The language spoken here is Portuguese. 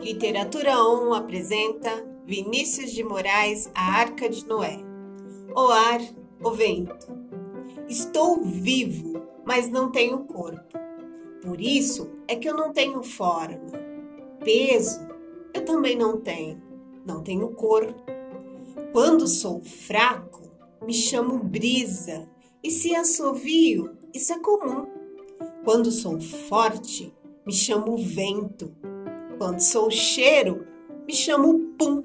Literatura 1 apresenta Vinícius de Moraes, A Arca de Noé. O ar, o vento. Estou vivo, mas não tenho corpo. Por isso é que eu não tenho forma. Peso, eu também não tenho. Não tenho cor. Quando sou fraco, me chamo brisa. E se assovio, isso é comum. Quando sou forte, me chamo vento. Quando sou cheiro, me chamo pum.